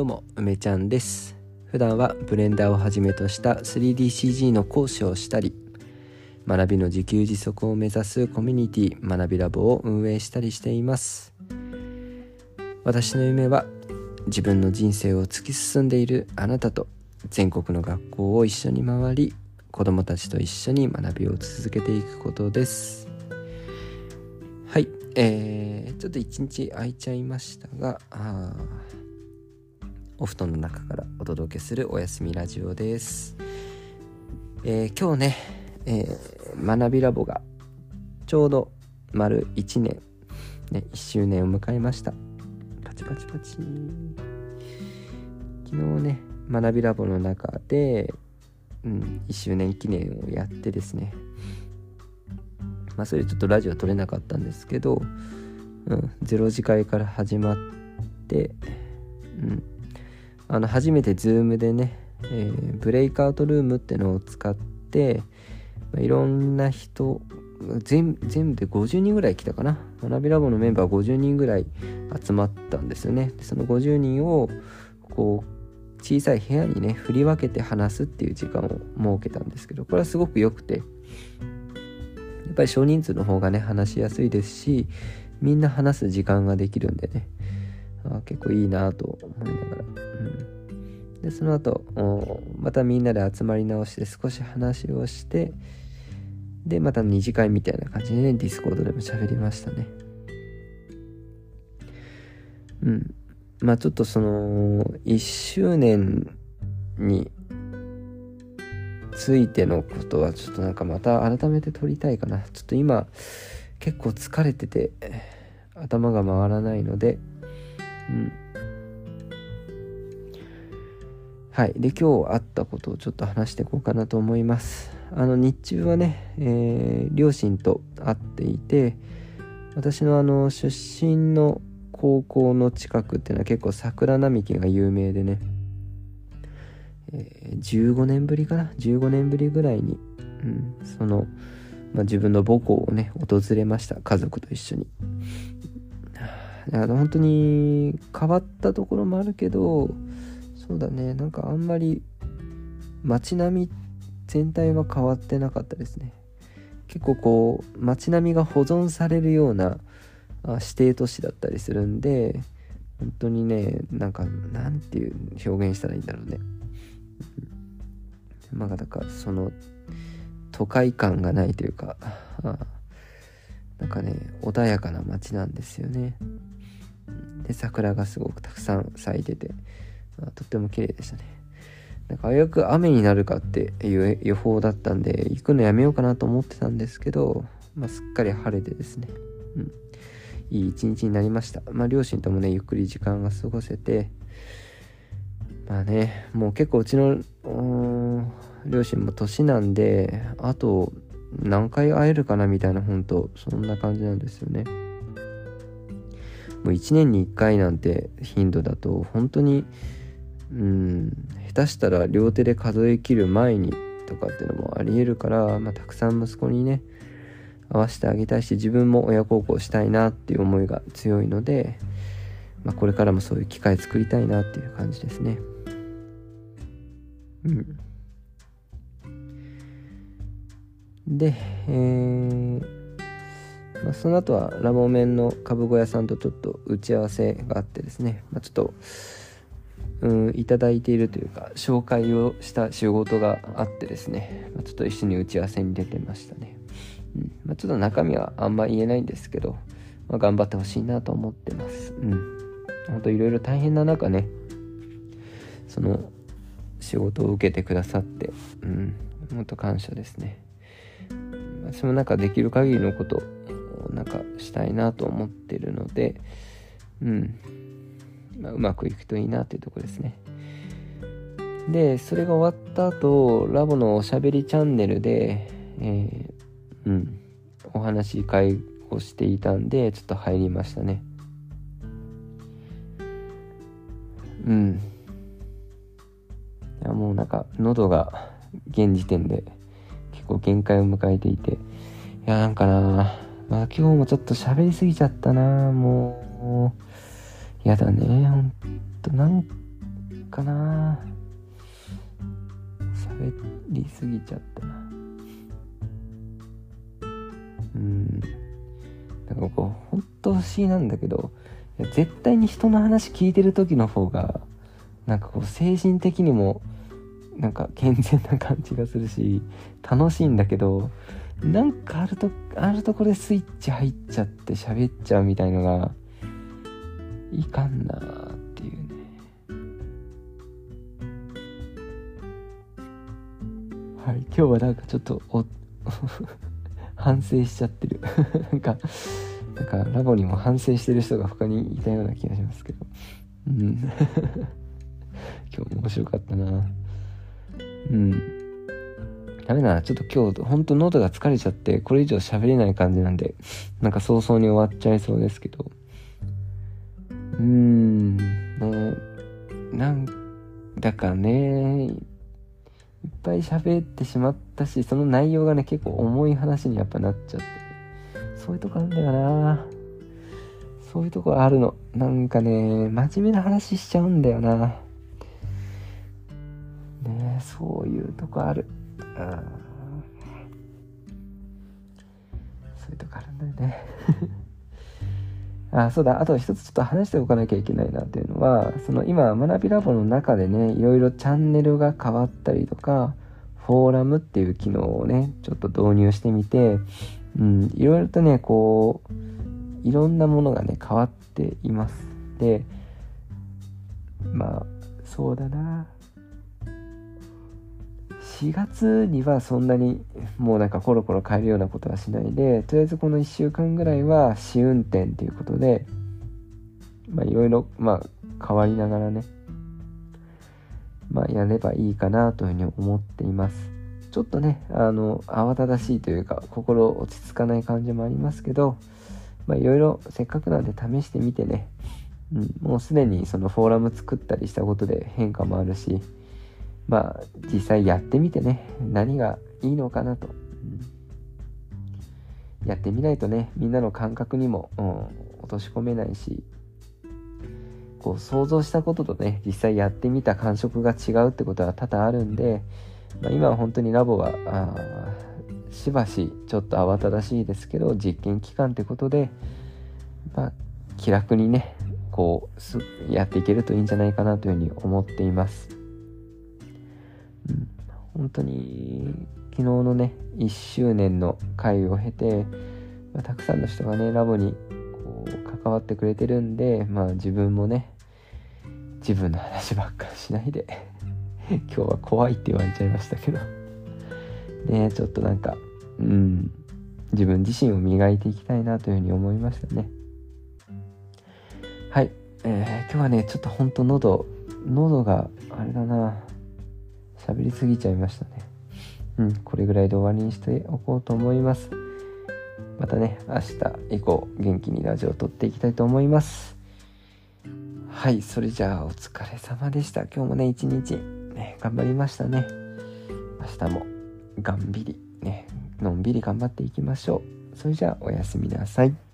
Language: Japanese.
どうも梅ちゃんです。普段はブレンダーをはじめとした 3DCG の講師をしたり学びの自給自足を目指すコミュニティ学びラボを運営したりしています。私の夢は自分の人生を突き進んでいるあなたと全国の学校を一緒に回り子どもたちと一緒に学びを続けていくことです。はいえー、ちょっと一日空いちゃいましたがあお布団の中からお届けするおやすみラジオです、えー、今日ね、えー、学びラボがちょうど丸1年、ね、1周年を迎えました。パチパチパチ。昨日ね学びラボの中で、うん、1周年記念をやってですね。まあそれちょっとラジオ撮れなかったんですけど、うん、0時会から始まって、うん、あの初めて Zoom でね、えー、ブレイクアウトルームってのを使って、まあ、いろんな人全全部で50人ぐらい来たかな。学びラボのメンバー50人ぐらい集まったんですよね。その50人をこう小さい部屋にね振り分けて話すっていう時間を設けたんですけどこれはすごく良くてやっぱり少人数の方がね話しやすいですしみんな話す時間ができるんでね。あ結構いいなと思いながら、うん、でその後またみんなで集まり直して少し話をしてでまた二次会みたいな感じでねディスコードでも喋りましたね。うん。まあちょっとその1周年についてのことはちょっとなんかまた改めて撮りたいかな。ちょっと今結構疲れてて頭が回らないのではい。で今日あったことをちょっと話していこうかなと思います。あの日中はね、えー、両親と会っていて私のあの出身の高校の近くっていうのは結構桜並木が有名でね、えー、15年ぶりかな？15年ぶりぐらいに、うん、その、まあ、自分の母校をね訪れました。家族と一緒に。あの本当に変わったところもあるけどそうだね。なんかあんまり街並み全体は変わってなかったですね。結構こう街並みが保存されるような指定都市だったりするんで本当にねなんかなんていう表現したらいいんだろうね。まあだからその都会感がないというかなんかね穏やかな街なんですよね。で桜がすごくたくさん咲いててとっても綺麗でしたねなんか早く雨になるかっていう予報だったんで行くのやめようかなと思ってたんですけど、まあ、すっかり晴れてですね、うん、いい一日になりました。まあ、両親ともね、ゆっくり時間が過ごせて、まあね、もう結構うちの、両親も年なんで、あと何回会えるかなみたいな、本当そんな感じなんですよね。もう1年に1回なんて頻度だと、本当に、うん、下手したら両手で数え切る前にとかっていうのもありえるから、まあ、たくさん息子にね、合わせてあげたいし自分も親孝行したいなっていう思いが強いので、まあ、これからもそういう機会作りたいなっていう感じですね。うん。で、えーまあ、その後はラボメンの株小屋さんとちょっと打ち合わせがあってですね、まあ、ちょっとうんいただいているというか紹介をした仕事があってですね、まあ、ちょっと一緒に打ち合わせに出てましたねうんまあ、ちょっと中身はあんま言えないんですけど、まあ、頑張ってほしいなと思ってます。うん。ほんといろいろ大変な中ね、その仕事を受けてくださって、うん、ほんと感謝ですね。私もなんかできる限りのことなんかしたいなと思ってるので、うん。まあ、うまくいくといいなっていうとこですね。で、それが終わった後、ラボのおしゃべりチャンネルで、えーうん、お話し会をしていたんでちょっと入りましたねうんいやもうなんか喉が現時点で結構限界を迎えていていやなんかなまあ今日もちょっと喋りすぎちゃったな。もうやだね。ほんとなんかな。喋りすぎちゃったな。うん。なんかこう本当不思議なんだけど絶対に人の話聞いてる時の方がなんかこう精神的にもなんか健全な感じがするし楽しいんだけどなんかあるとあるとこでスイッチ入っちゃって喋っちゃうみたいのがいかんなーっていうね。はい今日はなんかちょっとお 反省しちゃってる。なんかなんかラボにも反省してる人が他にいたような気がしますけど。うん。今日も面白かったなうん。ダメだな。ちょっと今日、ほんと喉が疲れちゃって、これ以上喋れない感じなんで、なんか早々に終わっちゃいそうですけど。うーん、ね、なんだかね、いっぱい喋ってしまったし、その内容がね、結構重い話にやっぱなっちゃって。そういうとこあるんだよな。そういうとこあるの。なんかね、真面目な話しちゃうんだよな。ねそういうとこある。そういうとこあるんだよね。あそうだ。あと一つちょっと話しておかなきゃいけないなっていうのはその今学びラボの中でねいろいろチャンネルが変わったりとかフォーラムっていう機能をねちょっと導入してみて、うん、いろいろとねこういろんなものがね変わっています。でまあそうだな。4月にはそんなにもうなんかコロコロ変えるようなことはしないでとりあえずこの1週間ぐらいは試運転っていうことでまあいろいろまあ変わりながらねまあやればいいかなというふうに思っています。ちょっとねあの慌ただしいというか心落ち着かない感じもありますけどまあいろいろせっかくなんで試してみてね、うん、もうすでにそのフォーラム作ったりしたことで変化もあるしまあ実際やってみてね何がいいのかなと、うん、やってみないとねみんなの感覚にも、うん、落とし込めないしこう想像したこととね実際やってみた感触が違うってことは多々あるんで、まあ、今は本当にラボはしばしちょっと慌ただしいですけど実験期間ってことで、まあ、気楽にねこうやっていけるといいんじゃないかなというふうに思っています。本当に昨日のね1周年の会を経て、まあ、たくさんの人がねラボにこう関わってくれてるんでまあ自分もね自分の話ばっかりしないで 今日は怖いって言われちゃいましたけど。ねちょっとなんかうん自分自身を磨いていきたいなというふうに思いましたね。はい、えー、今日はねちょっとほんと喉喉があれだな。喋りすぎちゃいましたね。うん、これぐらいで終わりにしておこうと思います。またね、明日以降元気にラジオを撮っていきたいと思います。はい、それじゃあお疲れ様でした。今日もね、一日、ね、頑張りましたね。明日もがんびり、ね、のんびり頑張っていきましょう。それじゃあおやすみなさい。